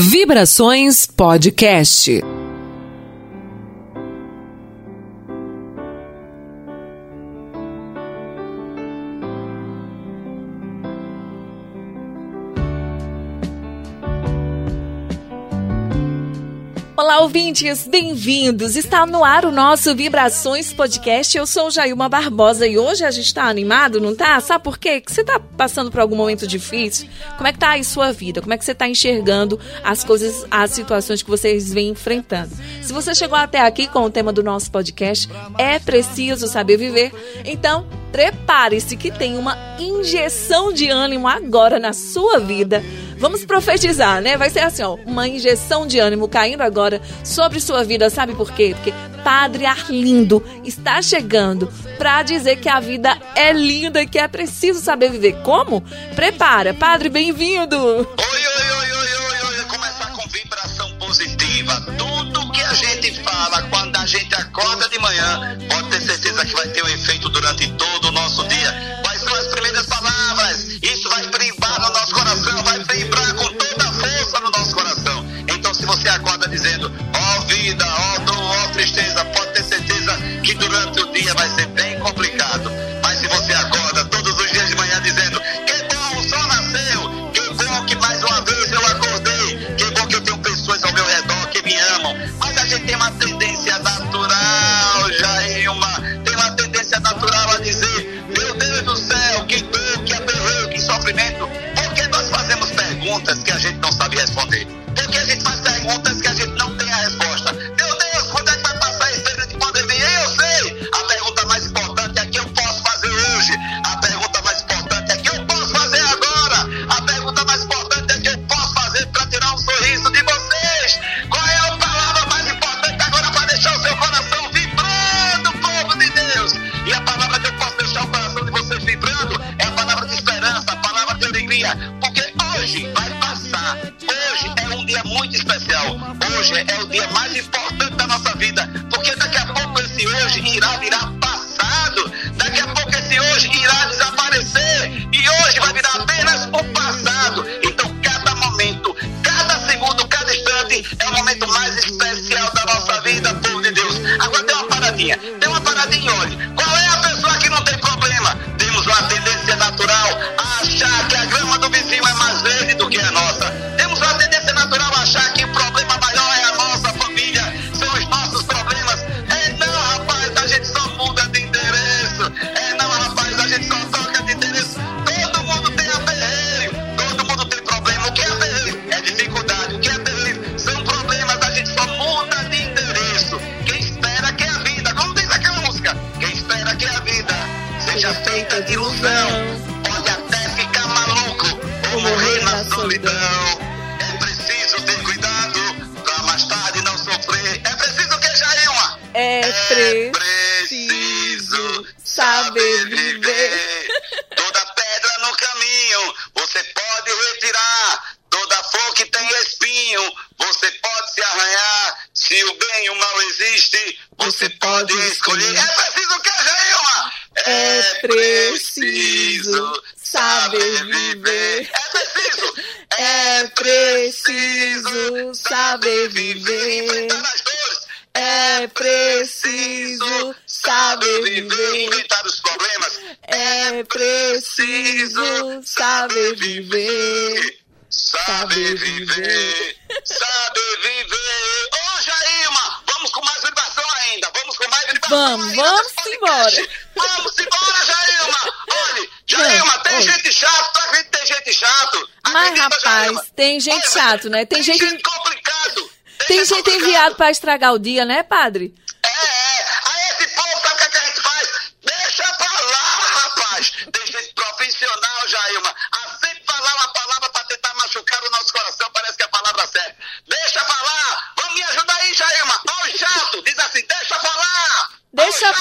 Vibrações Podcast. Ouvintes, bem-vindos! Está no ar o nosso Vibrações Podcast. Eu sou Jailma Barbosa e hoje a gente está animado, não tá? Sabe por quê? Que você está passando por algum momento difícil? Como é que tá aí sua vida? Como é que você está enxergando as coisas, as situações que vocês vêm enfrentando? Se você chegou até aqui com o tema do nosso podcast, é preciso saber viver. Então, prepare-se que tem uma injeção de ânimo agora na sua vida Vamos profetizar, né? Vai ser assim, ó, uma injeção de ânimo caindo agora sobre sua vida. Sabe por quê? Porque Padre Arlindo está chegando para dizer que a vida é linda e que é preciso saber viver. Como? Prepara. Padre, bem-vindo. Oi, oi, oi, oi, oi, oi. Começar com vibração positiva. Tudo que a gente fala quando a gente acorda de manhã, pode ter certeza que vai ter um efeito durante todo o nosso dia. Vida, ó dor, ó oh, tristeza, pode ter certeza que durante o dia vai ser bem complicado. Vamos, vamos embora. Vamos embora, Jailma. Olha, Jailma, tem Oi. gente. Tu acredita que tem gente chato? Mas, Acredita, Jailma? rapaz, tem gente Olha, chato, né? Tem gente- complicado. Tem gente complicado. enviado para estragar o dia, né, padre?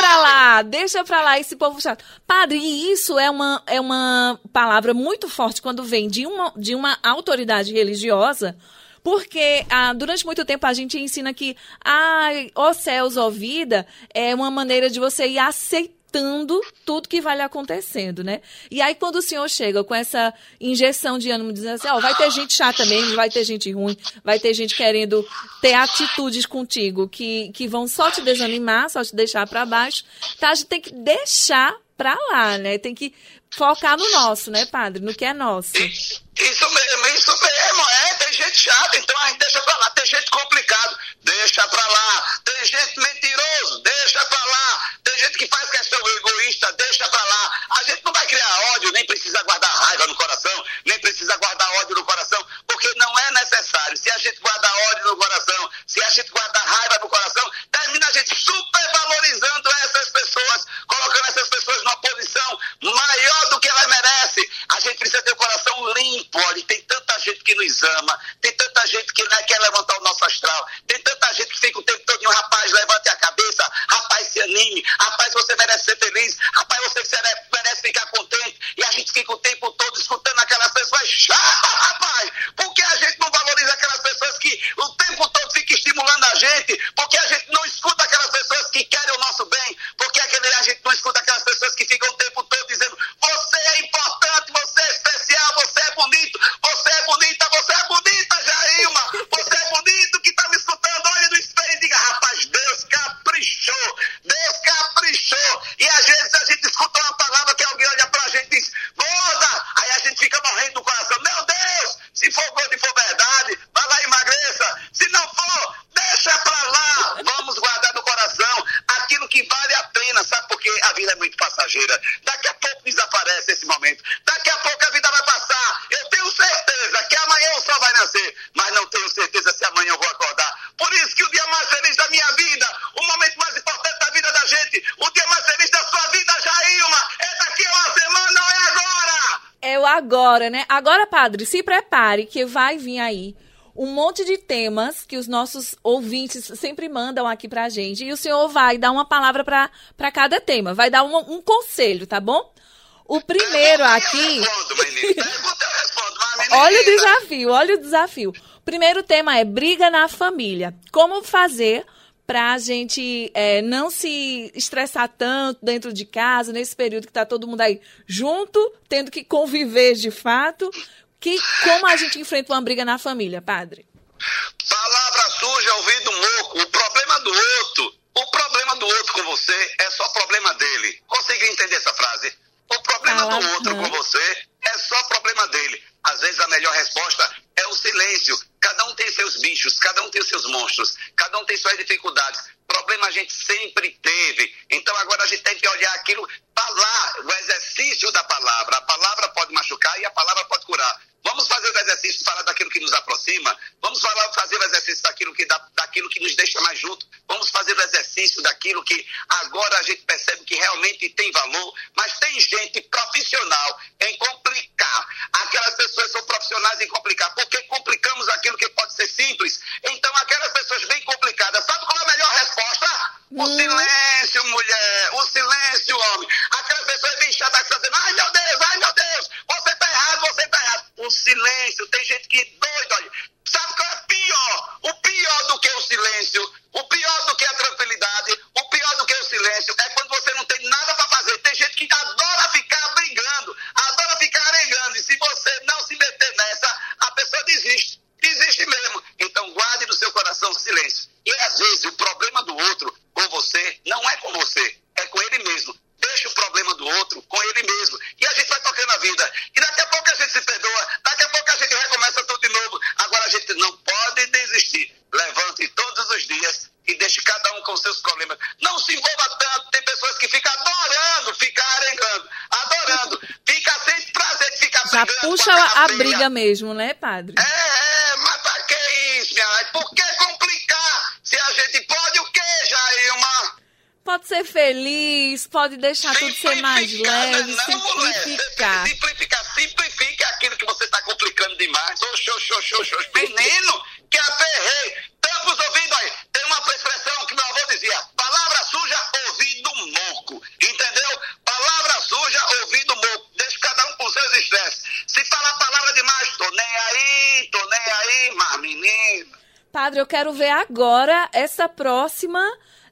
Pra lá, deixa pra lá esse povo chato. Padre, e isso é uma, é uma palavra muito forte quando vem de uma, de uma autoridade religiosa, porque ah, durante muito tempo a gente ensina que, ai, ó céus, ó vida, é uma maneira de você ir aceitando captando tudo que vai lhe acontecendo, né? E aí, quando o senhor chega com essa injeção de ânimo, dizendo assim, ó, oh, vai ter gente chata mesmo, vai ter gente ruim, vai ter gente querendo ter atitudes contigo que, que vão só te desanimar, só te deixar para baixo, tá? A gente tem que deixar pra lá, né? Tem que focar no nosso, né, padre? No que é nosso. Isso, mesmo, isso mesmo, é, tem gente chata, então a gente deixa pra lá, tem gente complicado, deixa pra lá, tem gente mentiroso, deixa pra lá, tem gente que faz questão egoísta, deixa pra lá. A gente não vai criar ódio, nem precisa guardar raiva no coração, nem precisa guardar ódio no coração, porque não é necessário. Se a gente guardar ódio no coração, se a gente guardar raiva É o agora, né? Agora, padre, se prepare que vai vir aí um monte de temas que os nossos ouvintes sempre mandam aqui pra gente. E o senhor vai dar uma palavra para cada tema, vai dar um, um, conselho, tá bom? O primeiro aqui. olha o desafio, olha o desafio. Primeiro tema é briga na família. Como fazer para a gente é, não se estressar tanto dentro de casa, nesse período que está todo mundo aí junto, tendo que conviver de fato. Que, como a gente enfrenta uma briga na família, padre? Palavra suja, ouvido moco. O problema do outro, o problema do outro com você é só problema dele. Conseguiu entender essa frase? O problema Fala, do outro não. com você é só problema dele. Às vezes a melhor resposta é o silêncio. Cada um tem seus bichos, cada um tem seus monstros, cada um tem suas dificuldades. Problema a gente sempre teve. Então agora a gente tem que olhar aquilo, falar o exercício da palavra. A palavra pode machucar e a palavra pode curar. Vamos fazer o exercício de falar daquilo que nos aproxima. Vamos falar, fazer o exercício daquilo que, da, daquilo que nos deixa mais junto. Vamos fazer o exercício daquilo que agora a gente percebe que realmente tem valor. Mas tem gente profissional em complicar. Aquelas pessoas são profissionais em complicar. Porque complicamos aquilo que pode ser simples. Então aquelas pessoas bem complicadas. Sabe qual é a melhor resposta? O hum. silêncio, mulher. Pode desistir. Levante todos os dias e deixe cada um com seus problemas. Não se envolva tanto. Tem pessoas que ficam adorando ficar arengando, adorando. Fica sem prazer de ficar Já puxa a, a briga mesmo, né, padre? É, é, mas pra que isso, minha Por que complicar? Se a gente pode o quê, Jailma? Pode ser feliz, pode deixar tudo ser mais leve, não, simplificar. Simplificar, simplifique aquilo que você está complicando demais. Oxô, oxô, oxô, oxô. Menino, que aperrei. Tampa os ouvidos aí. Tem uma expressão que meu avô dizia: palavra suja, ouvido moco. Entendeu? Palavra suja, ouvido moco. Deixa cada um com seus estresses. Se falar palavra demais, tô nem aí, tô nem aí, mas menino. Padre, eu quero ver agora essa próxima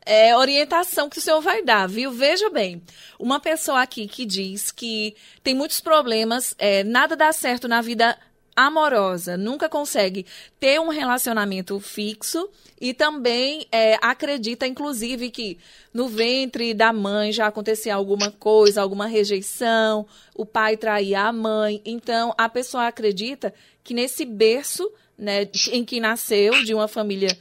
é, orientação que o senhor vai dar, viu? Veja bem, uma pessoa aqui que diz que tem muitos problemas, é, nada dá certo na vida amorosa, nunca consegue ter um relacionamento fixo e também é, acredita, inclusive, que no ventre da mãe já acontecia alguma coisa, alguma rejeição, o pai traía a mãe. Então, a pessoa acredita que nesse berço né, em que nasceu, de uma família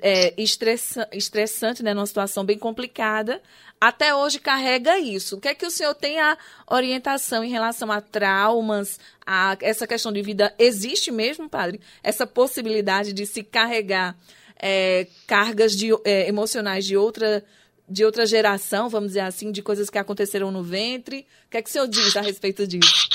é, estressa, estressante, né, numa situação bem complicada, até hoje carrega isso. O que é que o senhor tem a orientação em relação a traumas, a essa questão de vida? Existe mesmo, padre, essa possibilidade de se carregar é, cargas de, é, emocionais de outra, de outra geração, vamos dizer assim, de coisas que aconteceram no ventre? O que é que o senhor diz a respeito disso?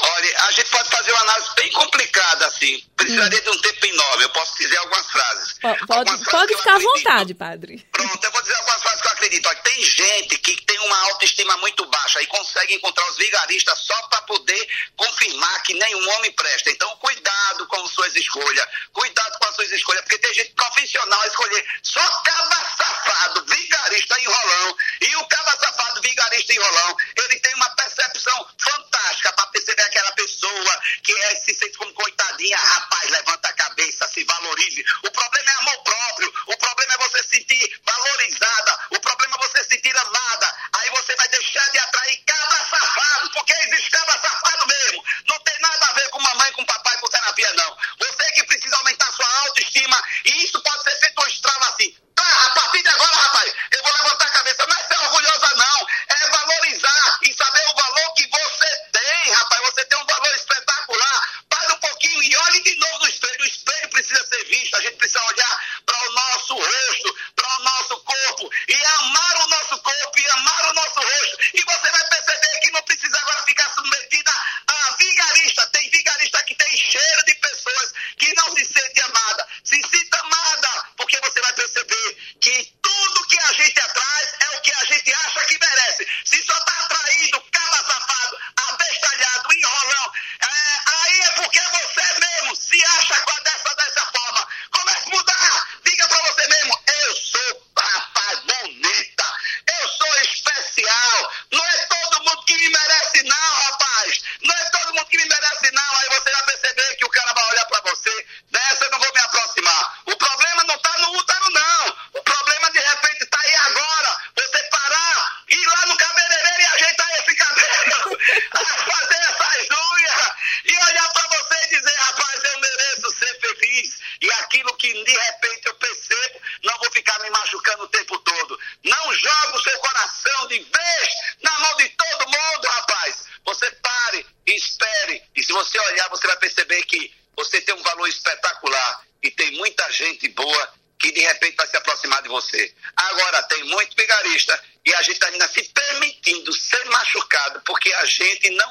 Olha, a gente pode fazer uma análise bem complicada, assim. Precisaria hum. de um tempo enorme. Eu posso dizer algumas frases. Pode, algumas pode ficar à vontade, padre. Pronto, eu vou dizer algumas frases que acredito. Olha, tem gente que tem uma autoestima muito baixa e consegue encontrar os vigaristas só para poder confirmar que nenhum homem presta. Então, cuidado com suas escolhas. Cuidado com as suas escolhas, porque tem gente profissional a escolher só caba safado, vigarista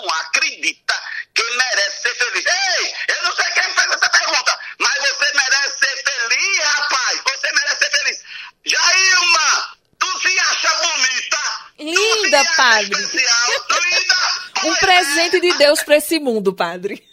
acredita que merece ser feliz. Ei, eu não sei quem fez essa pergunta, mas você merece ser feliz, rapaz. Você merece ser feliz. Jailma, tu se acha bonita? Linda, padre. Especial, linda. Um presente de Deus para esse mundo, padre.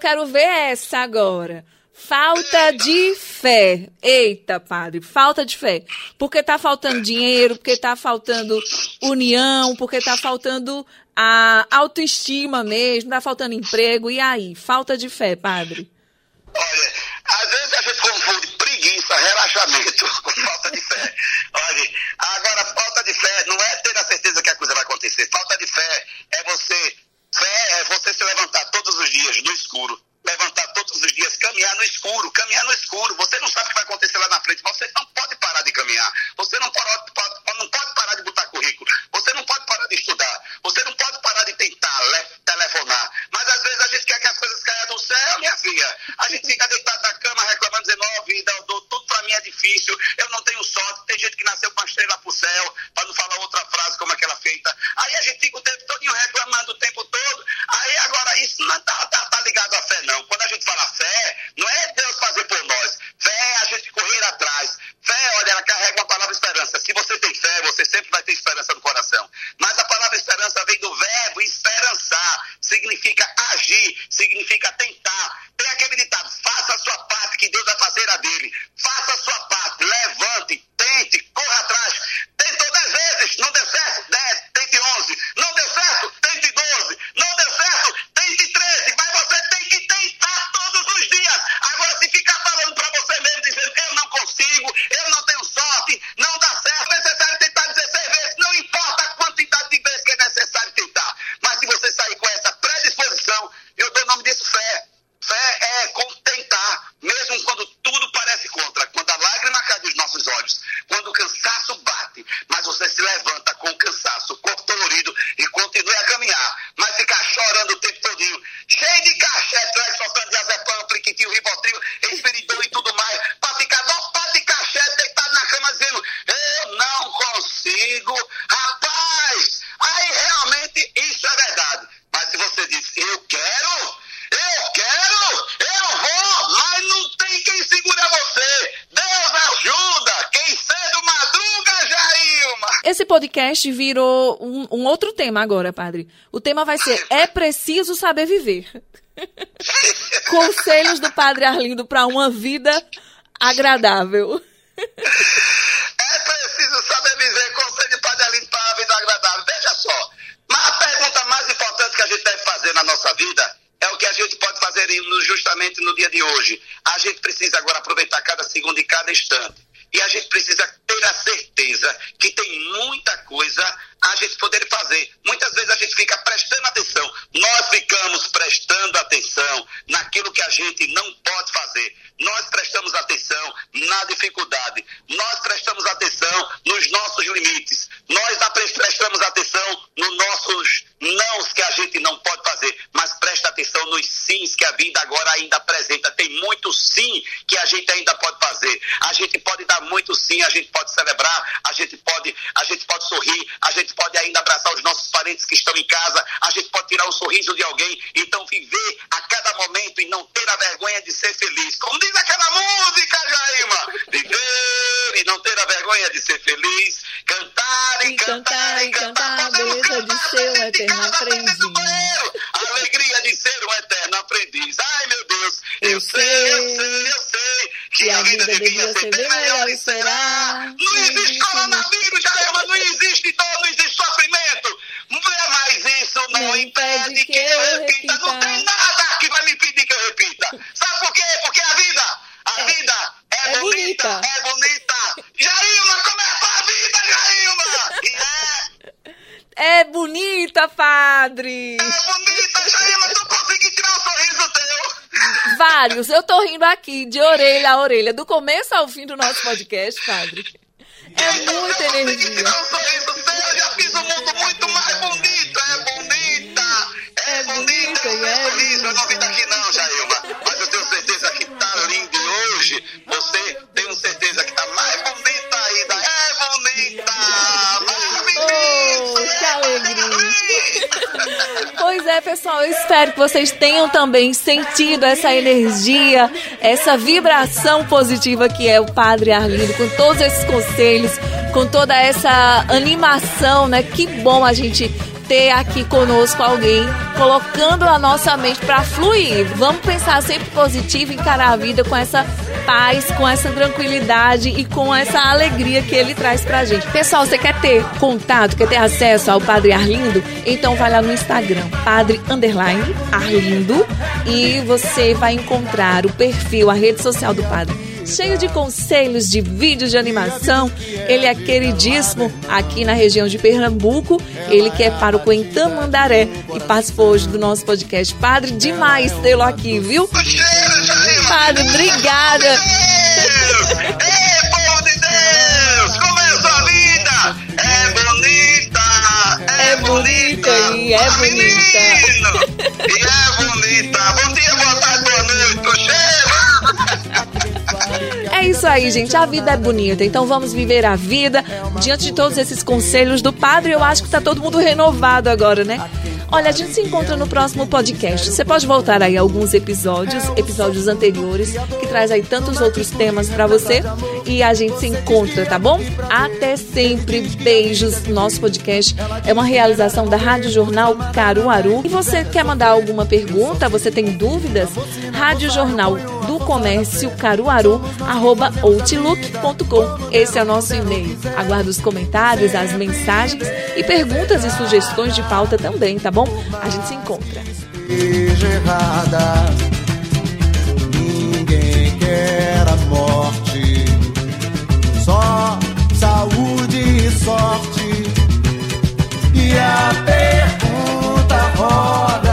Quero ver essa agora. Falta de fé. Eita, padre, falta de fé. Porque tá faltando dinheiro, porque tá faltando união, porque tá faltando a autoestima mesmo, tá faltando emprego. E aí? Falta de fé, padre. Olha, às vezes a gente confunde preguiça, relaxamento com falta de fé. Olha, agora falta de fé não é ter a certeza que a coisa vai acontecer. Falta de fé é você, fé é você se levantar todos os dias no escuro levantar todos os dias, caminhar no escuro, caminhar no escuro. Você não sabe o que vai acontecer lá na frente, você não pode parar de caminhar. Você não pode, pode, não pode parar de botar currículo. Você não pode parar de estudar. Você não pode parar de tentar le, telefonar. Mas às vezes a gente quer que as coisas caiam do céu, minha filha. A gente fica deitado na cama reclamando, dizendo, ó, oh, vida, eu dou, tudo pra mim é difícil, eu não tenho sorte. Tem gente que nasceu com a estrela pro céu, para não falar outra frase como aquela feita. Aí a gente fica o tempo todo reclamando o tempo. Aí agora, isso não está tá, tá ligado à fé, não. Quando a gente fala fé, não é Deus fazer por nós. Fé é a gente correr atrás rapaz, aí realmente isso é verdade. Mas se você diz, eu quero, eu quero, eu vou, mas não tem quem segura você. Deus ajuda, quem cedo madruga, Jailma. Esse podcast virou um, um outro tema agora, padre. O tema vai ser É Preciso Saber Viver. Conselhos do Padre Arlindo para uma vida agradável. nossa vida é o que a gente pode fazer justamente no dia de hoje. A gente precisa agora aproveitar cada segundo e cada instante. E a gente precisa ter a certeza que tem muita coisa a gente poder fazer. Muitas vezes a gente fica prestando atenção. Nós ficamos prestando atenção naquilo que a gente não pode fazer. Nós prestamos atenção na dificuldade. Nós prestamos atenção nos nossos limites. Nós prestamos atenção nos nossos nãos que a gente não pode fazer. Mas presta atenção nos sims que a vida agora ainda apresenta. Tem muito sim que a gente ainda pode fazer. A gente pode dar muito sim, a gente pode celebrar, a gente pode, a gente pode sorrir, a gente pode ainda abraçar os nossos parentes que estão em casa, a gente pode tirar o sorriso de alguém. Então viver a cada momento e não ter a vergonha de ser feliz. Como diz aquela música, Jaima. Viver e não ter a vergonha de ser feliz. Cantar e, E cantar, cantar, e cantar. cantar, Podemos beleza de cantar ser um eterno aprendiz. A alegria de ser um eterno aprendiz. Ai, meu Deus. Eu, Eu sei, sei eu sei, eu sei. Que a vida devia ser bem melhor e será. Não existe teu. Vários. Eu tô rindo aqui, de orelha a orelha, do começo ao fim do nosso podcast, padre. É muita energia. Eu já fiz o mundo muito mais bonito. É bonita. É, bonita, bonita. É meu é. Eu não vim bonita. daqui não, Jailma. Mas eu tenho certeza que tá lindo. Hoje você tem certeza Pois é, pessoal, eu espero que vocês tenham também sentido essa energia, essa vibração positiva que é o Padre Arlindo, com todos esses conselhos, com toda essa animação, né? Que bom a gente ter aqui conosco alguém colocando a nossa mente para fluir. Vamos pensar sempre positivo, encarar a vida com essa paz, com essa tranquilidade e com essa alegria que ele traz pra gente. Pessoal, você quer ter contato, quer ter acesso ao Padre Arlindo? Então vai lá no Instagram, Padre Arlindo, e você vai encontrar o perfil, a rede social do Padre cheio de conselhos, de vídeos de animação. Ele é queridíssimo aqui na região de Pernambuco. Ele que é pároco em Tamandaré e participou hoje do nosso podcast. Padre, demais tê-lo aqui, viu? Padre, obrigada. Isso aí, gente. A vida é bonita. Então vamos viver a vida. Diante de todos esses conselhos do padre, eu acho que tá todo mundo renovado agora, né? Olha, a gente se encontra no próximo podcast. Você pode voltar aí alguns episódios, episódios anteriores, que traz aí tantos outros temas para você. E a gente se encontra, tá bom? Até sempre. Beijos. Nosso podcast é uma realização da Rádio Jornal Caruaru. E você quer mandar alguma pergunta? Você tem dúvidas? Rádio Jornal do Comércio Caruaru, arroba outlook.com. Esse é o nosso e-mail. Aguardo os comentários, as mensagens e perguntas e sugestões de pauta também, tá bom? A gente se encontra. Ninguém quer a morte, só saúde e sorte. E a pergunta roda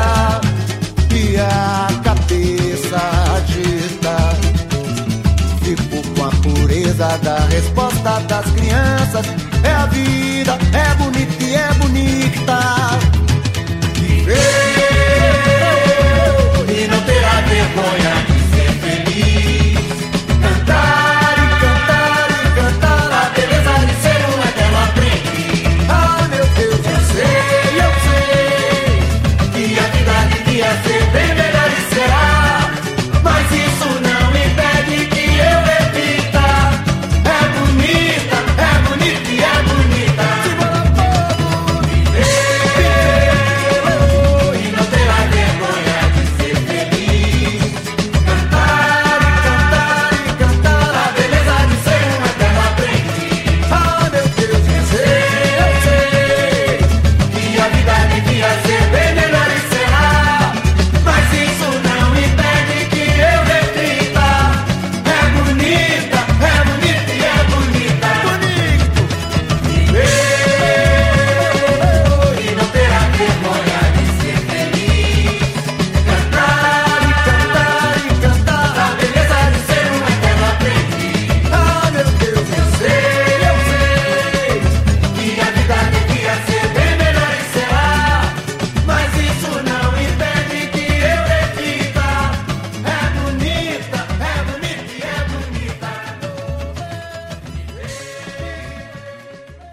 certeza da resposta das crianças. É a vida, é bonita e é bonita.